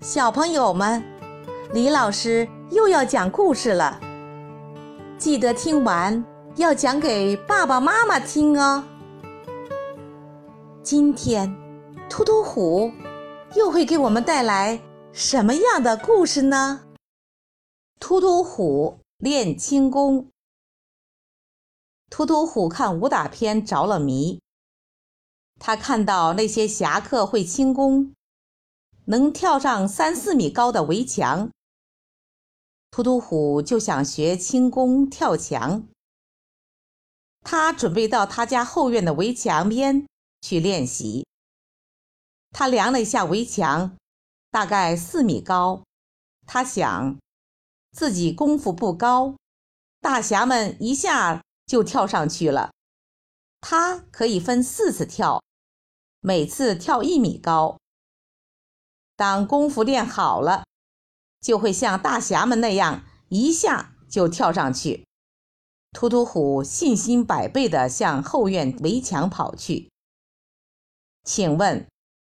小朋友们，李老师又要讲故事了，记得听完要讲给爸爸妈妈听哦。今天，突突虎又会给我们带来什么样的故事呢？突突虎练轻功。突突虎看武打片着了迷，他看到那些侠客会轻功。能跳上三四米高的围墙，突突虎就想学轻功跳墙。他准备到他家后院的围墙边去练习。他量了一下围墙，大概四米高。他想，自己功夫不高，大侠们一下就跳上去了。他可以分四次跳，每次跳一米高。当功夫练好了，就会像大侠们那样一下就跳上去。突突虎信心百倍地向后院围墙跑去。请问，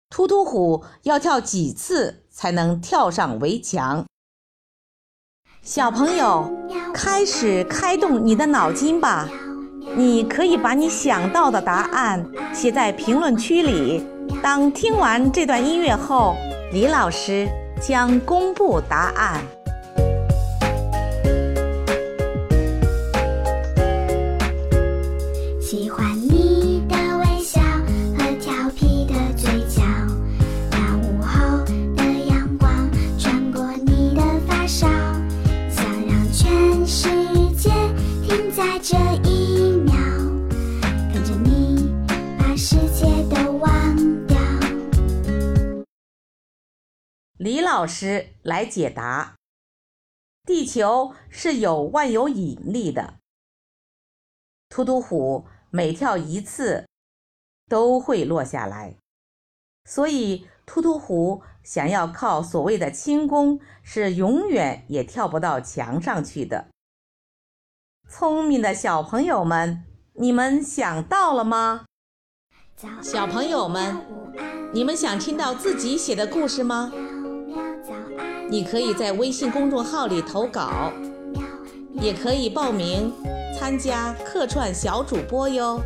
突突虎要跳几次才能跳上围墙？小朋友，开始开动你的脑筋吧！你可以把你想到的答案写在评论区里。当听完这段音乐后。李老师将公布答案。李老师来解答：地球是有万有引力的。突突虎每跳一次都会落下来，所以突突虎想要靠所谓的轻功，是永远也跳不到墙上去的。聪明的小朋友们，你们想到了吗？小朋友们，你们想听到自己写的故事吗？你可以在微信公众号里投稿，也可以报名参加客串小主播哟。